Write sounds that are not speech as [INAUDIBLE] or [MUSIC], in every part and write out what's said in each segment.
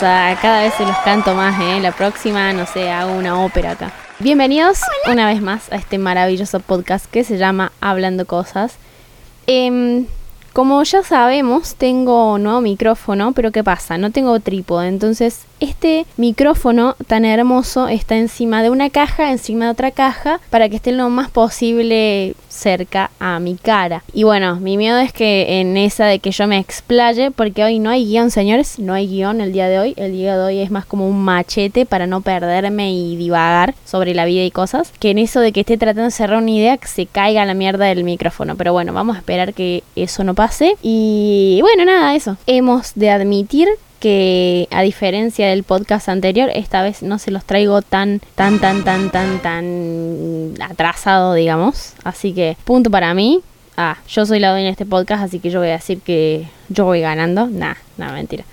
Ah, cada vez se los canto más, ¿eh? La próxima, no sé, hago una ópera acá. Bienvenidos una vez más a este maravilloso podcast que se llama Hablando Cosas. Em, como ya sabemos, tengo un nuevo micrófono, pero ¿qué pasa? No tengo trípode, entonces este micrófono tan hermoso está encima de una caja, encima de otra caja, para que esté lo más posible cerca a mi cara. Y bueno, mi miedo es que en esa de que yo me explaye, porque hoy no hay guion, señores, no hay guion el día de hoy. El día de hoy es más como un machete para no perderme y divagar sobre la vida y cosas, que en eso de que esté tratando de cerrar una idea, que se caiga la mierda del micrófono. Pero bueno, vamos a esperar que eso no pase. Y bueno, nada, eso. Hemos de admitir que a diferencia del podcast anterior, esta vez no se los traigo tan, tan, tan, tan, tan, tan atrasado, digamos. Así que, punto para mí. Ah, yo soy la dueña de este podcast, así que yo voy a decir que yo voy ganando. Nah, nah, mentira.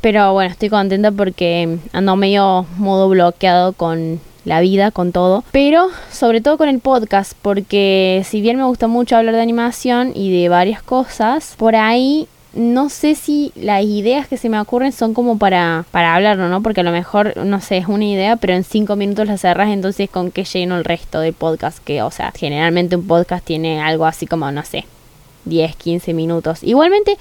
Pero bueno, estoy contenta porque ando medio modo bloqueado con la vida, con todo. Pero sobre todo con el podcast, porque si bien me gusta mucho hablar de animación y de varias cosas, por ahí no sé si las ideas que se me ocurren son como para, para hablarlo, ¿no? Porque a lo mejor, no sé, es una idea, pero en cinco minutos la cerras, entonces con qué lleno el resto del podcast, que, o sea, generalmente un podcast tiene algo así como, no sé, 10, 15 minutos. Igualmente,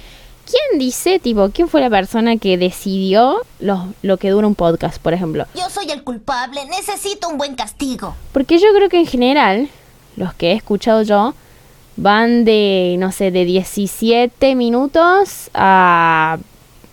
¿quién dice, tipo, quién fue la persona que decidió lo, lo que dura un podcast, por ejemplo? Yo soy el culpable, necesito un buen castigo. Porque yo creo que en general, los que he escuchado yo, van de, no sé, de 17 minutos a,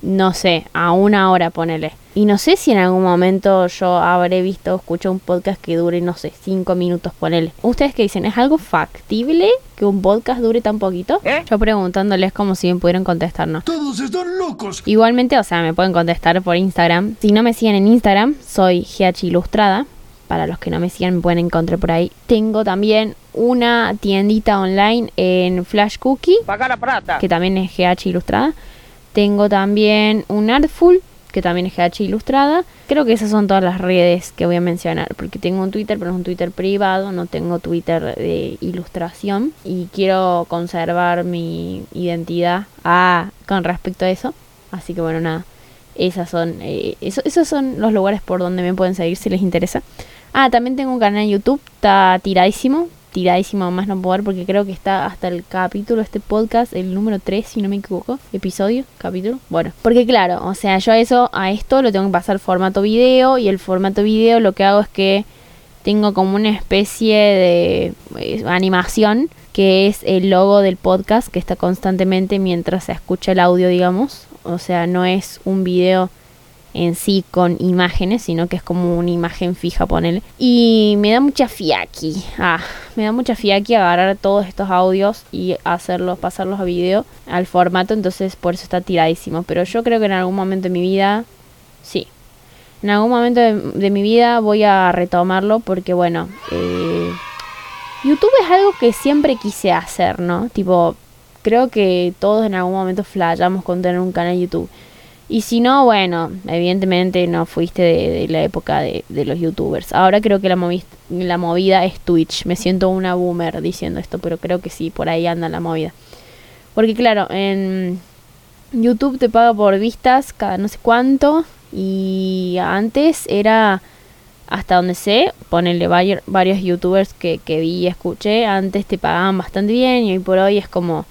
no sé, a una hora, ponele. Y no sé si en algún momento yo habré visto o escuchado un podcast que dure, no sé, 5 minutos, ponele. ¿Ustedes qué dicen? ¿Es algo factible que un podcast dure tan poquito? Yo preguntándoles como si me pudieran contestarnos. Todos están locos. Igualmente, o sea, me pueden contestar por Instagram. Si no me siguen en Instagram, soy GH Ilustrada. Para los que no me siguen, me pueden encontrar por ahí. Tengo también una tiendita online en Flash Cookie, que también es GH Ilustrada. Tengo también un Artful, que también es GH Ilustrada. Creo que esas son todas las redes que voy a mencionar, porque tengo un Twitter, pero es un Twitter privado, no tengo Twitter de ilustración y quiero conservar mi identidad ah, con respecto a eso. Así que bueno, nada. Esas son, eh, esos son los lugares por donde me pueden seguir si les interesa. Ah, también tengo un canal en YouTube, está tiradísimo, tiradísimo más no poder porque creo que está hasta el capítulo, este podcast, el número 3 si no me equivoco, episodio, capítulo, bueno, porque claro, o sea, yo a eso, a esto lo tengo que pasar formato video y el formato video lo que hago es que tengo como una especie de eh, animación que es el logo del podcast que está constantemente mientras se escucha el audio, digamos, o sea, no es un video en sí con imágenes, sino que es como una imagen fija, ponele. Y me da mucha fiaki. Ah, me da mucha fiaki agarrar todos estos audios y hacerlos, pasarlos a video al formato, entonces por eso está tiradísimo. Pero yo creo que en algún momento de mi vida, sí. En algún momento de, mi vida voy a retomarlo porque, bueno, eh, YouTube es algo que siempre quise hacer, ¿no? Tipo, creo que todos en algún momento flayamos con tener un canal YouTube. Y si no, bueno, evidentemente no fuiste de, la época de, los youtubers. Ahora creo que la, la movida es Twitch. Me siento una boomer diciendo esto, pero creo que sí, por ahí anda la movida. Porque claro, en YouTube te paga por vistas cada no sé cuánto. Y antes era, hasta donde sé, ponerle varios youtubers que, que vi y escuché, antes te pagaban bastante bien y hoy por hoy es como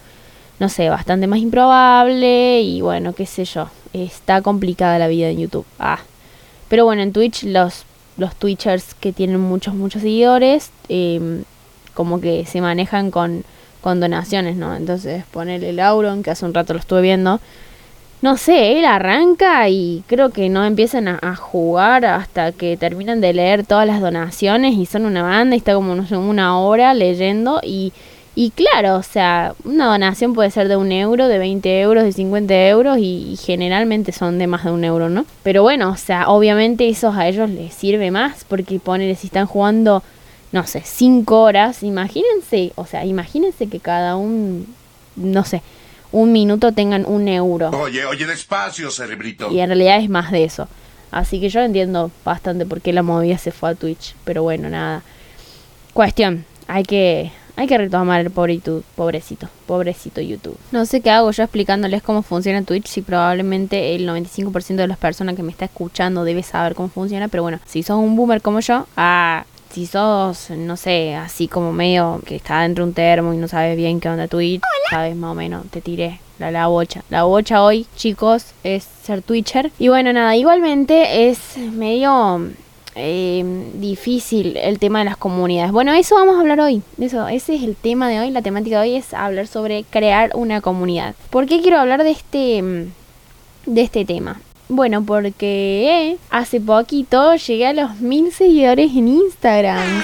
no sé, bastante más improbable y bueno, qué sé yo, está complicada la vida en YouTube. Ah. Pero bueno, en Twitch los, los Twitchers que tienen muchos, muchos seguidores, em, como que se manejan con, con donaciones, ¿no? Entonces ponerle el Auron, que hace un rato lo estuve viendo, no sé, él arranca y creo que no empiezan a, a, jugar hasta que terminan de leer todas las donaciones y son una banda y está como no sé, una hora leyendo y y claro, o sea, una donación puede ser de un euro, de 20 euros, de 50 euros y, generalmente son de más de un euro, ¿no? Pero bueno, o sea, obviamente eso a ellos les sirve más porque ponen, si están jugando, no sé, 5 horas, imagínense, o sea, imagínense que cada un, no sé, un minuto tengan un euro. Oye, oye, despacio, cerebrito. Y en realidad es más de eso. Así que yo entiendo bastante por qué la movida se fue a Twitch. Pero bueno, nada. Cuestión, hay que Hay que retomar el pobre YouTube, pobrecito, pobrecito YouTube. No sé qué hago yo explicándoles cómo funciona Twitch, si probablemente el 95% de las personas que me está escuchando debe saber cómo funciona, pero bueno, si sos un boomer como yo, ah, si sos, no sé, así como medio que está dentro de un termo y no sabes bien qué onda Twitch, sabes más o menos, te tiré la, la bocha. La bocha hoy, chicos, es ser Twitcher. Y bueno, nada, igualmente es medio eh, difícil el tema de las comunidades. Bueno, eso vamos a hablar hoy. Eso, ese es el tema de hoy. La temática de hoy es hablar sobre crear una comunidad. ¿Por qué quiero hablar de este, de este tema? Bueno, porque hace poquito llegué a los mil seguidores en Instagram.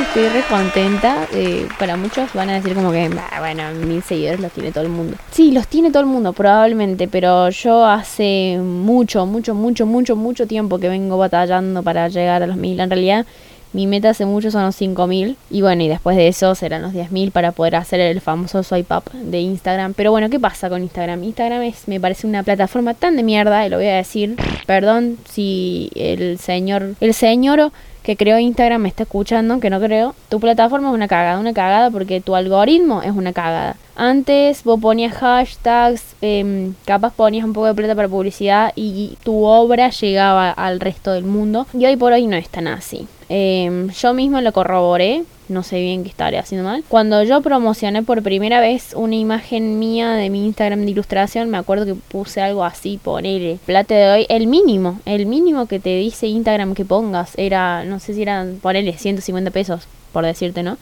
Estoy re contenta. Eh, para muchos van a decir como que, bueno, mil seguidores los tiene todo el mundo. Sí, los tiene todo el mundo, probablemente, pero yo hace mucho, mucho, mucho, mucho, mucho tiempo que vengo batallando para llegar a los mil. En realidad, mi meta hace mucho son los 5.000 y bueno, y después de eso serán los 10.000 para poder hacer el famoso swipe up de Instagram. Pero bueno, ¿qué pasa con Instagram? Instagram es, me parece una plataforma tan de mierda, y lo voy a decir, perdón si el señor, el señor que creó Instagram me está escuchando, que no creo, tu plataforma es una cagada, una cagada porque tu algoritmo es una cagada. Antes vos ponías hashtags, eh, capaz ponías un poco de plata para publicidad y tu obra llegaba al resto del mundo. Y hoy por hoy no es tan así. Eh, yo mismo lo corroboré, no sé bien qué estaré haciendo mal. Cuando yo promocioné por primera vez una imagen mía de mi Instagram de ilustración, me acuerdo que puse algo así, ponele, plata de hoy, el mínimo, el mínimo que te dice Instagram que pongas era, no sé si eran, ponele 150 pesos, por decirte, ¿no?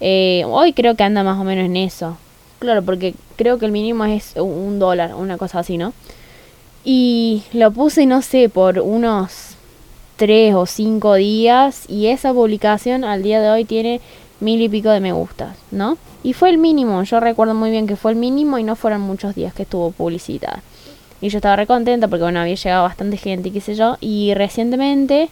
Eh, hoy creo que anda más o menos en eso. Claro, porque creo que el mínimo es un dólar, una cosa así, ¿no? Y lo puse, no sé, por unos tres o cinco días y esa publicación al día de hoy tiene mil y pico de me gustas, ¿no? Y fue el mínimo, yo recuerdo muy bien que fue el mínimo y no fueron muchos días que estuvo publicitada. Y yo estaba re contenta porque bueno, había llegado bastante gente y qué sé yo. Y recientemente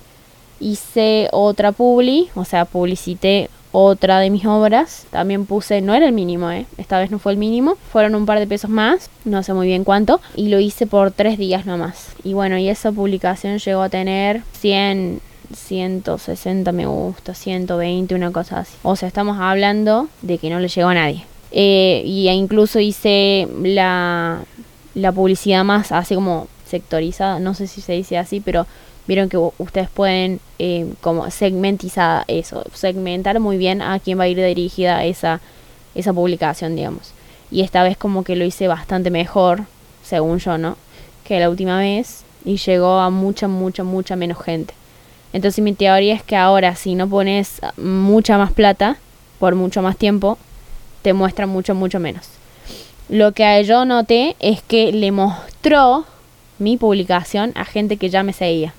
hice otra publi, o sea, publicité otra de mis obras. También puse, no era el mínimo, ¿eh? esta vez no fue el mínimo, fueron un par de pesos más, no sé muy bien cuánto, y lo hice por tres días nomás. Y bueno, y esa publicación llegó a tener 100, 160 me gusta, 120, una cosa así. O sea, estamos hablando de que no le llegó a nadie. Eh, y incluso hice la publicidad más así como sectorizada, no sé si se dice así, pero vieron que ustedes pueden eh, como segmentizar eso, segmentar muy bien a quién va a ir dirigida esa, esa publicación, digamos. Y esta vez como que lo hice bastante mejor, según yo, ¿no? Que la última vez y llegó a mucha, mucha, mucha menos gente. Entonces mi teoría es que ahora si no pones mucha más plata por mucho más tiempo, te muestra mucho, mucho menos. Lo que yo noté es que le mostró mi publicación a gente que ya me seguía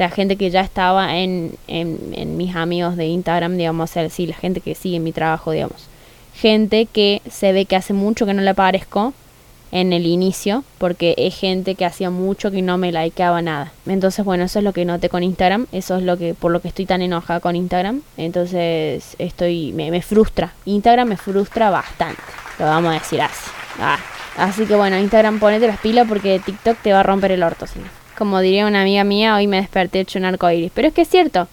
sea, gente que ya estaba en, en, mis amigos de Instagram, digamos, o sí, la gente que sigue mi trabajo, digamos. Gente que se ve que hace mucho que no le aparezco en el inicio, porque es gente que hacía mucho que no me likeaba nada. Entonces, bueno, eso es lo que noté con Instagram, eso es lo que por lo que estoy tan enojada con Instagram. Entonces, estoy me, me frustra. Instagram me frustra bastante. Lo vamos a decir así. Ah, así que bueno, Instagram ponete las pilas porque TikTok te va a romper el orto. Como diría una amiga mía, hoy me desperté hecho un arco iris. Pero es que es cierto,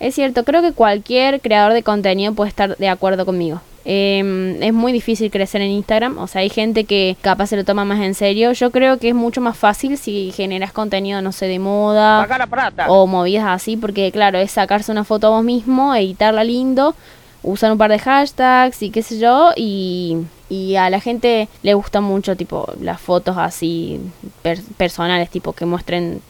es cierto, creo que cualquier creador de contenido puede estar de acuerdo conmigo. Em, es muy difícil crecer en Instagram, o sea, hay gente que capaz se lo toma más en serio. Yo creo que es mucho más fácil si generas contenido, no sé, de moda o movidas así, porque claro, es sacarse una foto a vos mismo, editarla lindo, usar un par de hashtags y qué sé yo, y y a la gente le gusta mucho, tipo, las fotos así personales, tipo, que muestren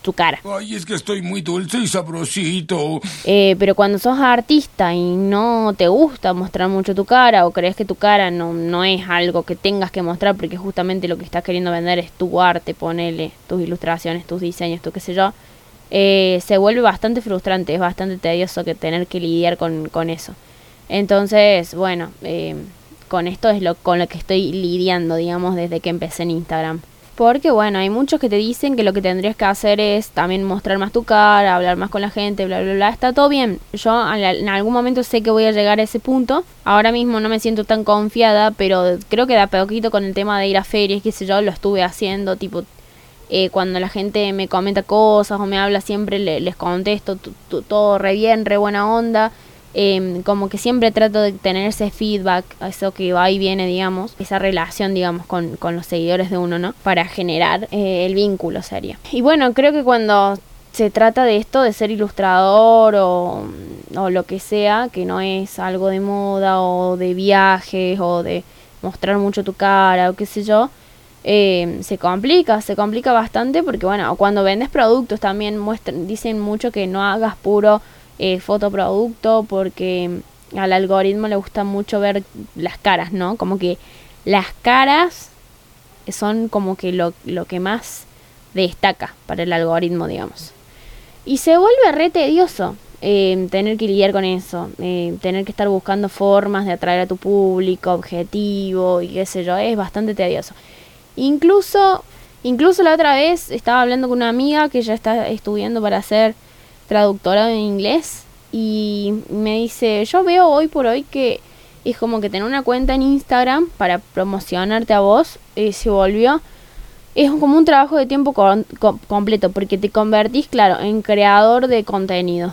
tu cara. Ay, es que estoy muy dulce y sabrosito. Eh, pero cuando sos artista y no te gusta mostrar mucho tu cara o crees que tu cara no, no es algo que tengas que mostrar porque justamente lo que estás queriendo vender es tu arte, ponele tus ilustraciones, tus diseños, tu qué sé yo, eh, se vuelve bastante frustrante, es bastante tedioso que tener que lidiar con, con eso. Entonces, bueno, eh, con esto es lo con lo que estoy lidiando, digamos, desde que empecé en Instagram. Porque bueno, hay muchos que te dicen que lo que tendrías que hacer es también mostrar más tu cara, hablar más con la gente, bla, bla, bla. Está todo bien. Yo en algún momento sé que voy a llegar a ese punto. Ahora mismo no me siento tan confiada, pero creo que da poquito con el tema de ir a ferias, qué sé yo, lo estuve haciendo, tipo, eh, cuando la gente me comenta cosas o me habla siempre les contesto todo re bien, re buena onda. Em, como que siempre trato de tener ese feedback, eso que va y viene, digamos, esa relación, digamos, con, con los seguidores de uno, ¿no? Para generar eh, el vínculo sería. Y bueno, creo que cuando se trata de esto, de ser ilustrador o, o lo que sea, que no es algo de moda o de viajes o de mostrar mucho tu cara o qué sé yo, eh, se complica, se complica bastante porque bueno, cuando vendes productos también muestran, dicen mucho que no hagas puro eh, fotoproducto porque al algoritmo le gusta mucho ver las caras, ¿no? Como que las caras son como que lo, lo que más destaca para el algoritmo, digamos. Y se vuelve re tedioso eh, tener que lidiar con eso, eh, tener que estar buscando formas de atraer a tu público, objetivo y qué sé yo, es bastante tedioso. Incluso, incluso la otra vez estaba hablando con una amiga que ya está estudiando para ser traductora en inglés y me dice, yo veo hoy por hoy que es como que tener una cuenta en Instagram para promocionarte a vos eh, se volvió es como un trabajo de tiempo completo porque te convertís, claro, en creador de contenido.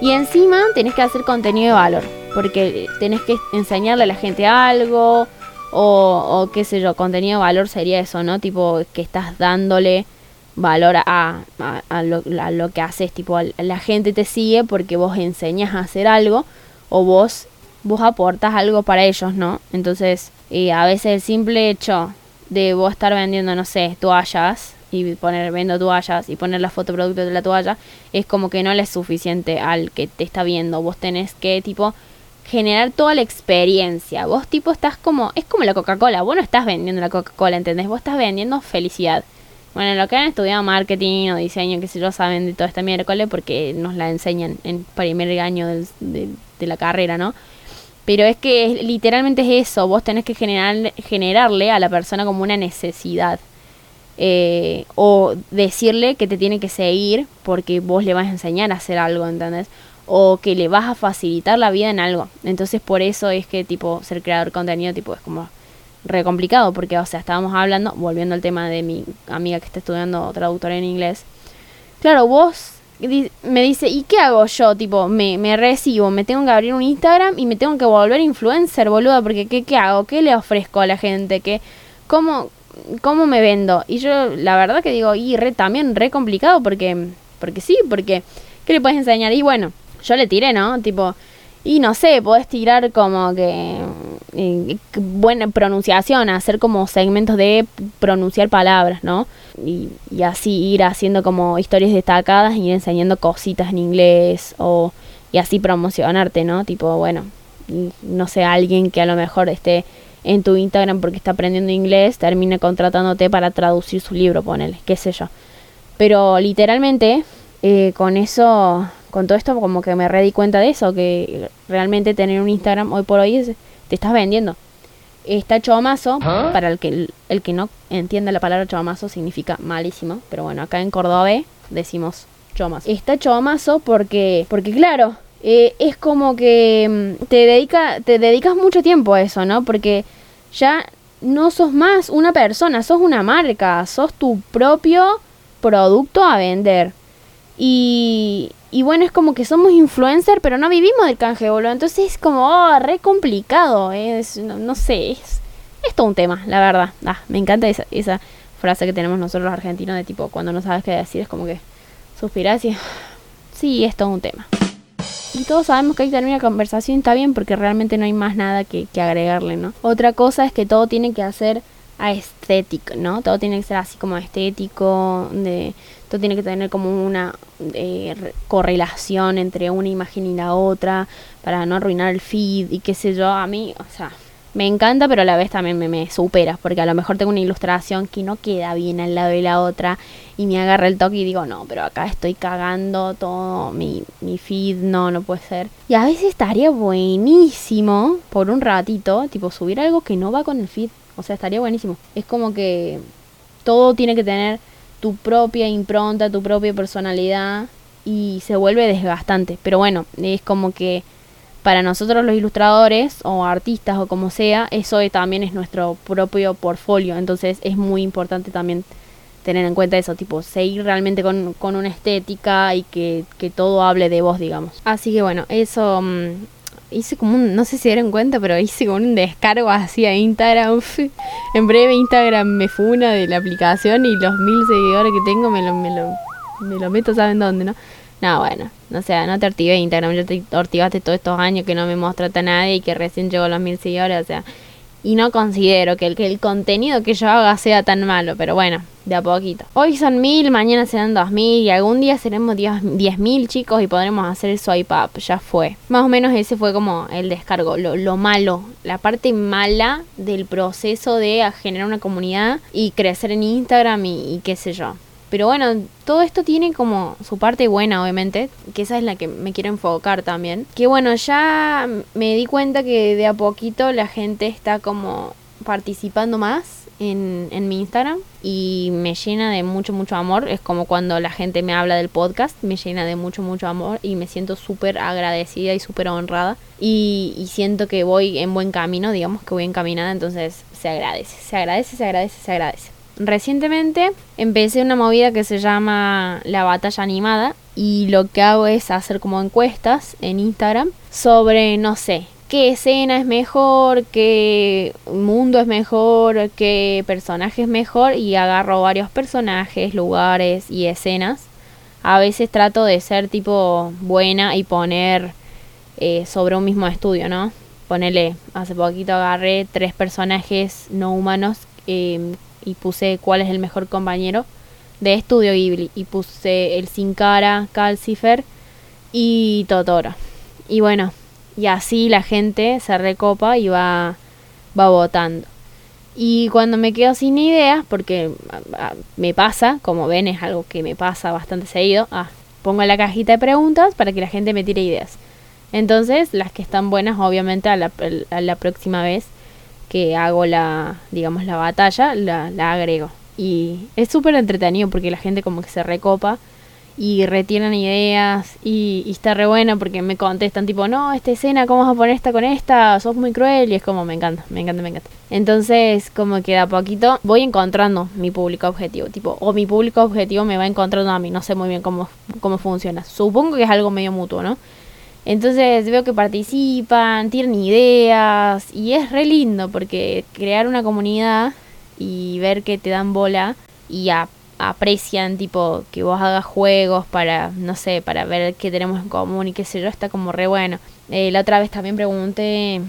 Y encima tenés que hacer contenido de valor, porque tenés que enseñarle a la gente algo, o, qué sé yo, contenido de valor sería eso, ¿no? Tipo que estás dándole valor a, a, lo, lo, que haces, tipo la gente te sigue porque vos enseñas a hacer algo o vos, vos aportas algo para ellos, ¿no? Entonces, eh, a veces el simple hecho de vos estar vendiendo, no sé, toallas y poner vendo toallas y poner la foto producto de la toalla es como que no le es suficiente al que te está viendo. Vos tenés que tipo generar toda la experiencia. Vos tipo estás como es como la Coca-Cola, vos no estás vendiendo la Coca-Cola, ¿entendés? Vos estás vendiendo felicidad. Bueno, lo que han estudiado marketing o diseño, que sé yo, saben de toda esta miércoles porque nos la enseñan en primer año de, de la carrera, ¿no? Pero es que literalmente es eso, vos tenés que generar, generarle a la persona como una necesidad. Eh, o decirle que te tiene que seguir porque vos le vas a enseñar a hacer algo, ¿entendés? O que le vas a facilitar la vida en algo. Entonces por eso es que tipo ser creador de contenido tipo es como re complicado porque o sea, estábamos hablando, volviendo al tema de mi amiga que está estudiando traductora en inglés. Claro, vos me dice, ¿y qué hago yo? Tipo, me, me recibo, me tengo que abrir un Instagram y me tengo que volver influencer, boluda, porque ¿qué, qué hago? ¿Qué le ofrezco a la gente? ¿Qué, cómo, ¿Cómo me vendo? Y yo, la verdad que digo, y re, también re complicado, porque, porque sí, porque, ¿qué le puedes enseñar? Y bueno, yo le tiré, ¿no? Tipo, y no sé, podés tirar como que eh, buena pronunciación, hacer como segmentos de pronunciar palabras, ¿no? Y, y, así ir haciendo como historias destacadas y ir enseñando cositas en inglés o y así promocionarte, ¿no? Tipo, bueno, no sé, alguien que a lo mejor esté en tu Instagram porque está aprendiendo inglés, termine contratándote para traducir su libro, ponele, qué sé yo. Pero literalmente, eh, con eso con todo esto como que me di cuenta de eso, que realmente tener un Instagram hoy por hoy es, te estás vendiendo. Está chomazo, ¿Ah? para el que, el que no entienda la palabra chomazo significa malísimo, pero bueno, acá en Córdoba decimos chomazo. Está chomazo porque, porque claro, eh, es como que mm, te, dedica, te dedicas mucho tiempo a eso, ¿no? Porque ya no sos más una persona, sos una marca, sos tu propio producto a vender. Y, bueno, es como que somos influencer, pero no vivimos del canje, boludo. Entonces es como, oh, re complicado. Es, no, sé, es, todo un tema, la verdad. Ah, me encanta esa, esa frase que tenemos nosotros los argentinos de tipo, cuando no sabes qué decir, es como que suspiras y... [SIGHS] Sí, es todo un tema. Y todos sabemos que que tener una conversación, está bien, porque realmente no hay más nada que, que agregarle, ¿no? Otra cosa es que todo tiene que hacer a estético, ¿no? Todo tiene que ser así como estético, de, todo tiene que tener como una eh, correlación entre una imagen y la otra para no arruinar el feed y qué sé yo. A mí, o sea, me encanta, pero a la vez también me, me supera, porque a lo mejor tengo una ilustración que no queda bien al lado de la otra y me agarra el toque y digo, no, pero acá estoy cagando todo mi, mi feed, no, no puede ser. Y a veces estaría buenísimo por un ratito, tipo, subir algo que no va con el feed o sea, estaría buenísimo. Es como que todo tiene que tener tu propia impronta, tu propia personalidad y se vuelve desgastante. Pero bueno, es como que para nosotros los ilustradores o artistas o como sea, eso también es nuestro propio portfolio. Entonces es muy importante también tener en cuenta eso, tipo, seguir realmente con, con una estética y que, que, todo hable de vos, digamos. Así que bueno, eso mm, hice como un, no sé si dieron cuenta, pero hice como un descargo así a Instagram. [LAUGHS] en breve Instagram me funa de la aplicación y los mil seguidores que tengo me lo, me lo, me lo meto, ¿saben dónde, no? No, bueno, no sé, no te ortivé Instagram, yo te ortigaste todos estos años que no me mostraste a nadie y que recién llegó los mil seguidores, o sea, y no considero que el, que el contenido que yo haga sea tan malo, pero bueno, de a poquito. Hoy son mil, mañana serán dos mil y algún día seremos diez mil chicos y podremos hacer el swipe up, ya fue. Más o menos ese fue como el descargo, lo, lo malo, la parte mala del proceso de generar una comunidad y crecer en Instagram y qué sé yo. Pero bueno, todo esto tiene como su parte buena, obviamente, que esa es la que me quiero enfocar también. Que bueno, ya me di cuenta que de a poquito la gente está como participando más en, en mi Instagram y me llena de mucho, mucho amor. Es como cuando la gente me habla del podcast, me llena de mucho, mucho amor y me siento súper agradecida y súper honrada. Y, y siento que voy en buen camino, digamos que voy encaminada, entonces se agradece, se agradece, se agradece, se agradece. Recientemente empecé una movida que se llama la batalla animada y lo que hago es hacer como encuestas en Instagram sobre, no sé, qué escena es mejor, qué mundo es mejor, qué personaje es mejor y agarro varios personajes, lugares y escenas. A veces trato de ser tipo buena y poner eh, sobre un mismo estudio, ¿no? Ponele, hace poquito agarré tres personajes no humanos eh, y puse cuál es el mejor compañero de estudio Ghibli y puse el Sin Cara, Calcifer y Totoro. Y bueno, y así la gente se recopa y va, va votando. Y cuando me quedo sin ideas, porque me pasa, como ven es algo que me pasa bastante seguido, ah, pongo la cajita de preguntas para que la gente me tire ideas. Entonces, las que están buenas, obviamente, a la, a la próxima vez que hago la, digamos, la batalla, la, la agrego. Y es súper entretenido porque la gente como que se recopa y retienen ideas y, está re bueno porque me contestan tipo, no, esta escena, ¿cómo vas a poner esta con esta? Sos muy cruel y es como, me encanta, me encanta, me encanta. Entonces, como que de a poquito voy encontrando mi público objetivo, tipo, o mi público objetivo me va encontrando a mí, no sé muy bien cómo, cómo funciona. Supongo que es algo medio mutuo, ¿no? Entonces veo que participan, tienen ideas y es re lindo porque crear una comunidad y ver que te dan bola y aprecian tipo que vos hagas juegos para, no sé, para ver qué tenemos en común y qué sé yo, está como re bueno. Eh, la otra vez también pregunté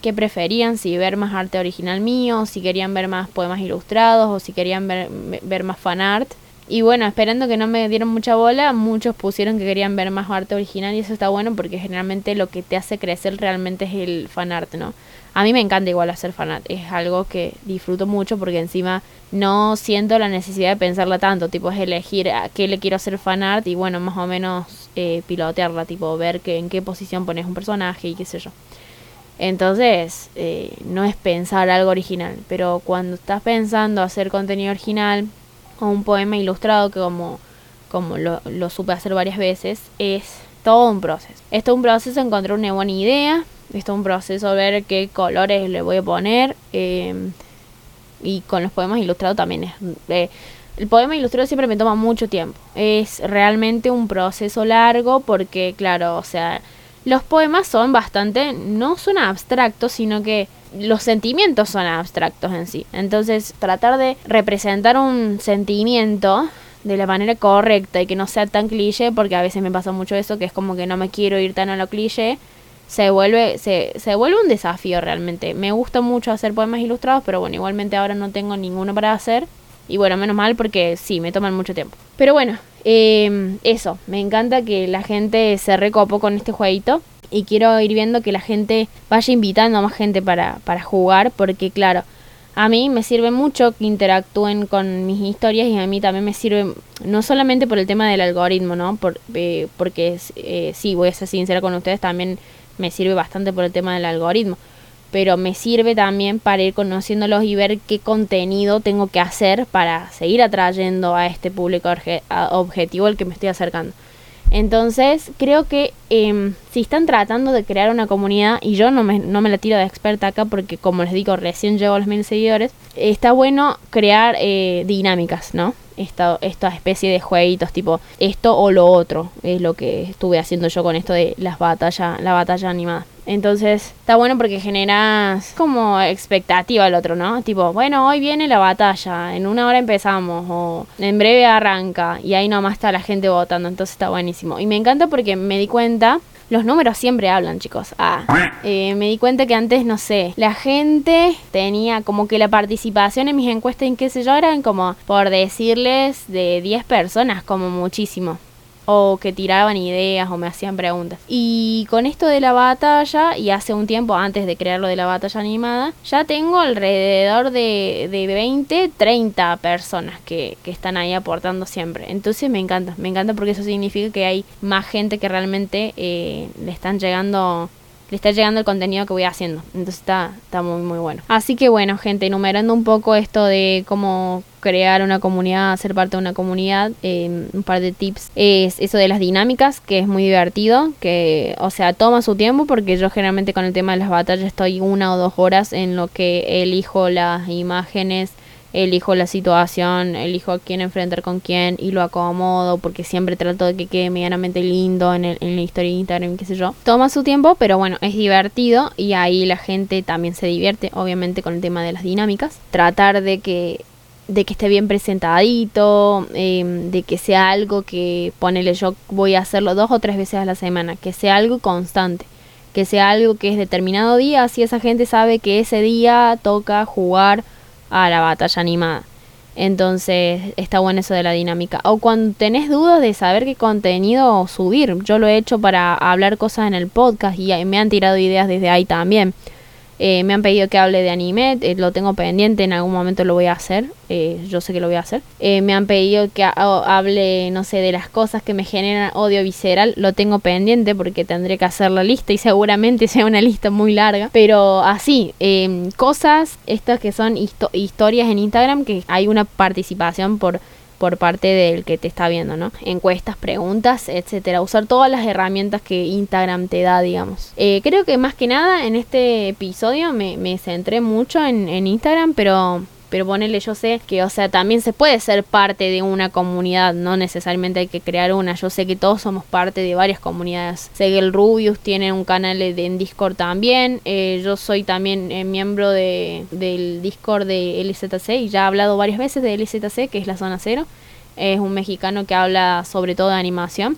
qué preferían, si ver más arte original mío, si querían ver más poemas ilustrados o si querían ver, ver más fan art. Y bueno, esperando que no me dieron mucha bola, muchos pusieron que querían ver más arte original y eso está bueno porque generalmente lo que te hace crecer realmente es el fanart, ¿no? A mí me encanta igual hacer fanart, es algo que disfruto mucho porque encima no siento la necesidad de pensarla tanto, tipo es elegir a qué le quiero hacer fanart y bueno, más o menos eh, pilotearla, tipo ver que, en qué posición pones un personaje y qué sé yo. Entonces, eh, no es pensar algo original, pero cuando estás pensando hacer contenido original, o un poema ilustrado que como, como lo, supe hacer varias veces, es todo un proceso. Es todo un proceso encontrar una buena idea, es todo un proceso ver qué colores le voy a poner. Eh, y con los poemas ilustrados también es... Eh, el poema ilustrado siempre me toma mucho tiempo. Es realmente un proceso largo porque, claro, o sea, los poemas son bastante, no son abstractos, sino que los sentimientos son abstractos en sí. Entonces, tratar de representar un sentimiento de la manera correcta y que no sea tan cliché, porque a veces me pasa mucho eso, que es como que no me quiero ir tan a lo cliché, se vuelve, se, se vuelve un desafío realmente. Me gusta mucho hacer poemas ilustrados, pero bueno, igualmente ahora no tengo ninguno para hacer. Y bueno, menos mal porque sí, me toman mucho tiempo. Pero bueno, eh, eso, me encanta que la gente se recopó con este jueguito y quiero ir viendo que la gente vaya invitando a más gente para, para jugar, porque claro, a mí me sirve mucho que interactúen con mis historias y a mí también me sirve, no solamente por el tema del algoritmo, ¿no? Por, eh, porque eh, sí, voy a ser sincera con ustedes, también me sirve bastante por el tema del algoritmo, pero me sirve también para ir conociéndolos y ver qué contenido tengo que hacer para seguir atrayendo a este público objetivo al que me estoy acercando. Entonces, creo que em, si están tratando de crear una comunidad, y yo no me, no me la tiro de experta acá porque, como les digo, recién llevo a los mil seguidores, está bueno crear eh, dinámicas, ¿no? Esta, esta especie de jueguitos tipo esto o lo otro es lo que estuve haciendo yo con esto de las batallas la batalla animada entonces está bueno porque generas como expectativa al otro, ¿no? Tipo, bueno, hoy viene la batalla, en una hora empezamos o en breve arranca y ahí nomás está la gente votando, entonces está buenísimo. Y me encanta porque me di cuenta los números siempre hablan, chicos. Ah, eh, me di cuenta que antes, no sé, la gente tenía como que la participación en mis encuestas en qué sé yo eran como, por decirles, de 10 personas, como muchísimo o que tiraban ideas o me hacían preguntas. Y con esto de la batalla, y hace un tiempo antes de crear lo de la batalla animada, ya tengo alrededor de, de 20, 30 personas que, que están ahí aportando siempre. Entonces me encanta, me encanta porque eso significa que hay más gente que realmente eh, le están llegando le está llegando el contenido que voy haciendo. Entonces está, está muy, muy bueno. Así que bueno, gente, enumerando un poco esto de cómo crear una comunidad, ser parte de una comunidad, eh, un par de tips es eso de las dinámicas, que es muy divertido, que, o sea, toma su tiempo porque yo generalmente con el tema de las batallas estoy una o dos horas en lo que elijo las imágenes elijo la situación, elijo a quién enfrentar con quién y lo acomodo porque siempre trato de que quede medianamente lindo en, el, en la historia de Instagram, qué sé yo. Toma su tiempo, pero bueno, es divertido y ahí la gente también se divierte, obviamente, con el tema de las dinámicas. Tratar de que de que esté bien presentadito, em, de que sea algo que, ponele, yo voy a hacerlo dos o tres veces a la semana, que sea algo constante, que sea algo que es determinado día, así esa gente sabe que ese día toca jugar a la batalla animada. Entonces está bueno eso de la dinámica. O cuando tenés dudas de saber qué contenido subir. Yo lo he hecho para hablar cosas en el podcast y me han tirado ideas desde ahí también. Eh, me han pedido que hable de anime, eh, lo tengo pendiente, en algún momento lo voy a hacer, eh, yo sé que lo voy a hacer. me han pedido que hable, no sé, de las cosas que me generan odio visceral, lo tengo pendiente porque tendré que hacer la lista y seguramente [LAUGHS] sea una lista muy larga. Pero así, em, cosas, estas que son historias en Instagram, que hay una participación por por parte del que te está viendo, ¿no? Encuestas, preguntas, etcétera. Usar todas las herramientas que Instagram te da, digamos. Eh, creo que más que nada en este episodio me, me centré mucho en, en Instagram, pero pero ponele yo sé que, o sea, también se puede ser parte de una comunidad, no necesariamente hay que crear una, yo sé que todos somos parte de varias comunidades. Sé Rubius tiene un canal de, en Discord también, eh, yo soy también eh, miembro de, del Discord de LZC y ya he hablado varias veces de LZC, que es la zona cero, es un mexicano que habla sobre todo de animación.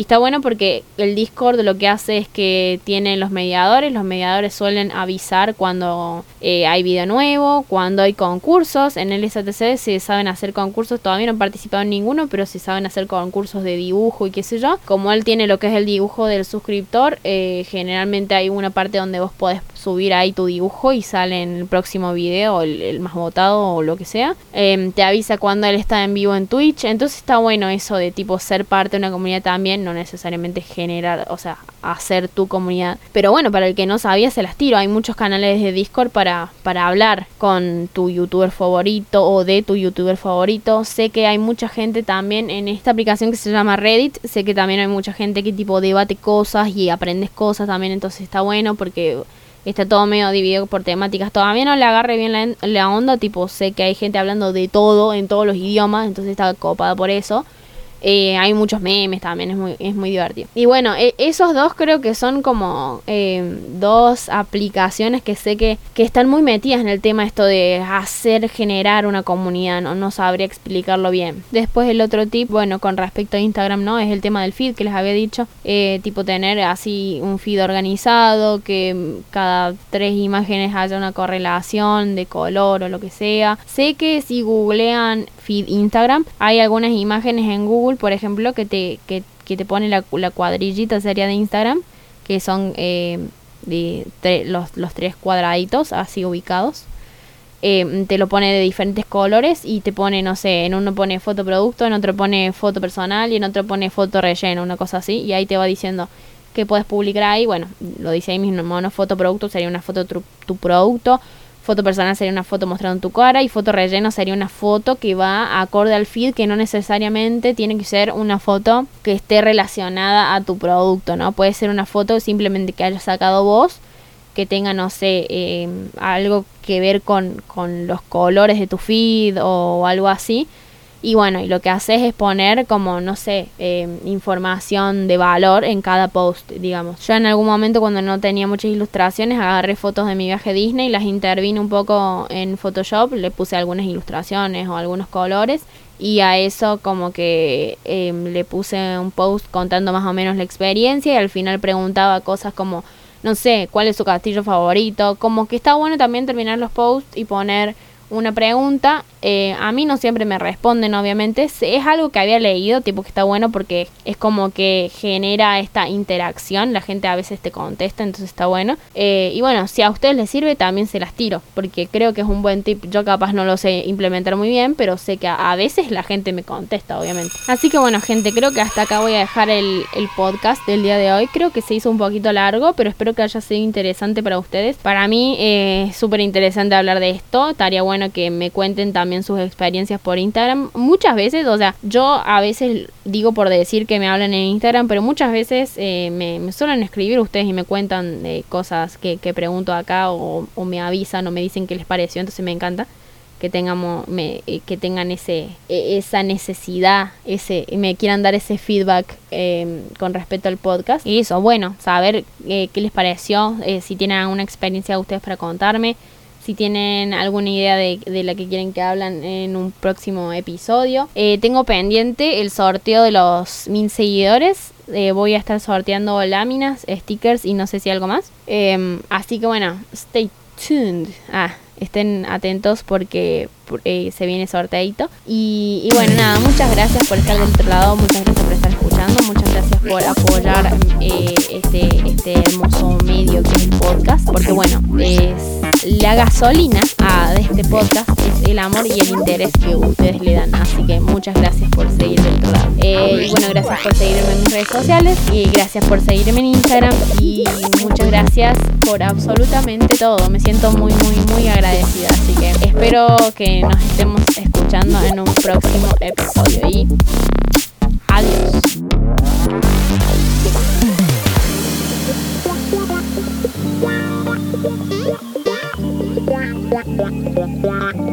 Y está bueno porque el Discord lo que hace es que tiene los mediadores. Los mediadores suelen avisar cuando eh, hay video nuevo, cuando hay concursos. En el STC se saben hacer concursos. Todavía no he participado en ninguno, pero se saben hacer concursos de dibujo y qué sé yo. Como él tiene lo que es el dibujo del suscriptor, eh, generalmente hay una parte donde vos podés subir ahí tu dibujo y sale en el próximo video, el, más votado o lo que sea. Em, te avisa cuando él está en vivo en Twitch. Entonces está bueno eso de tipo ser parte de una comunidad también, necesariamente generar, o sea, hacer tu comunidad. Pero bueno, para el que no sabía, se las tiro. Hay muchos canales de Discord para, para hablar con tu youtuber favorito o de tu youtuber favorito. Sé que hay mucha gente también en esta aplicación que se llama Reddit. Sé que también hay mucha gente que tipo debate cosas y aprendes cosas también. Entonces está bueno porque está todo medio dividido por temáticas. Todavía no le agarre bien la, onda, tipo, sé que hay gente hablando de todo en todos los idiomas, entonces está copada por eso. Eh, hay muchos memes también, es muy, es muy divertido. Y bueno, e, esos dos creo que son como eh, dos aplicaciones que sé que, que, están muy metidas en el tema esto de hacer generar una comunidad, no, no sabría explicarlo bien. Después el otro tip, bueno, con respecto a Instagram, ¿no? Es el tema del feed que les había dicho, eh, tipo tener así un feed organizado, que cada tres imágenes haya una correlación de color o lo que sea. Sé que si googlean Instagram, hay algunas imágenes en Google por ejemplo, que te, que, te pone la, cuadrillita sería de Instagram, que son eh, de los, los, tres cuadraditos así ubicados. Eh, te lo pone de diferentes colores y te pone, no sé, en uno pone foto producto, en otro pone foto personal y en otro pone foto relleno, una cosa así, y ahí te va diciendo que puedes publicar ahí, bueno, lo dice ahí mismo, no foto producto sería una foto tu, tu producto, foto personal sería una foto mostrando tu cara y foto relleno sería una foto que va acorde al feed, que no necesariamente tiene que ser una foto que esté relacionada a tu producto, ¿no? Puede ser una foto simplemente que hayas sacado vos, que tenga, no sé, eh, algo que ver con, con los colores de tu feed o algo así y bueno, y lo que haces es poner como, no sé, eh, información de valor en cada post, digamos. Yo en algún momento cuando no tenía muchas ilustraciones agarré fotos de mi viaje a Disney, las intervine un poco en Photoshop, le puse algunas ilustraciones o algunos colores y a eso como que em, le puse un post contando más o menos la experiencia y al final preguntaba cosas como, no sé, cuál es su castillo favorito, como que está bueno también terminar los posts y poner una pregunta. Eh, a mí no siempre me responden, obviamente. Es algo que había leído, tipo que está bueno porque es como que genera esta interacción. La gente a veces te contesta, entonces está bueno. Eh, y bueno, si a ustedes les sirve, también se las tiro. Porque creo que es un buen tip. Yo capaz no lo sé implementar muy bien, pero sé que a, veces la gente me contesta, obviamente. Así que bueno, gente, creo que hasta acá voy a dejar el, podcast del día de hoy. Creo que se hizo un poquito largo, pero espero que haya sido interesante para ustedes. Para mí eh, es súper interesante hablar de esto. Estaría bueno que me cuenten también sus experiencias por Instagram. Muchas veces, o sea, yo a veces digo por decir que me hablan en Instagram, pero muchas veces eh, me, suelen escribir ustedes y me cuentan de cosas que, pregunto acá o, me avisan o me dicen qué les pareció, entonces me encanta que tengamos me, eh, que tengan ese e, esa necesidad ese me quieran dar ese feedback em, con respecto al podcast. Y eso bueno saber eh, qué les pareció si tienen alguna experiencia ustedes para contarme si tienen alguna idea de, la que quieren que hablan en un próximo episodio. Eh, tengo pendiente el sorteo de los mil seguidores. Eh, voy a estar sorteando láminas, stickers y no sé si algo más. Em, así que bueno, stay tuned. Ah, estén atentos porque eh, se viene sorteito. Y, y, bueno, nada, muchas gracias por estar del otro lado, muchas gracias por estar escuchando, muchas gracias por apoyar este, este hermoso medio que es el podcast, porque bueno, es la gasolina de este podcast es el amor y el interés que ustedes le dan. Así que muchas gracias por seguir del lado. Eh, y bueno, gracias por seguirme en mis redes sociales y gracias por seguirme en Instagram y muchas gracias por absolutamente todo. Me siento muy, muy, muy agradecida. Así que espero que nos estemos escuchando en un próximo episodio. Y adiós. Blah, blah, blah.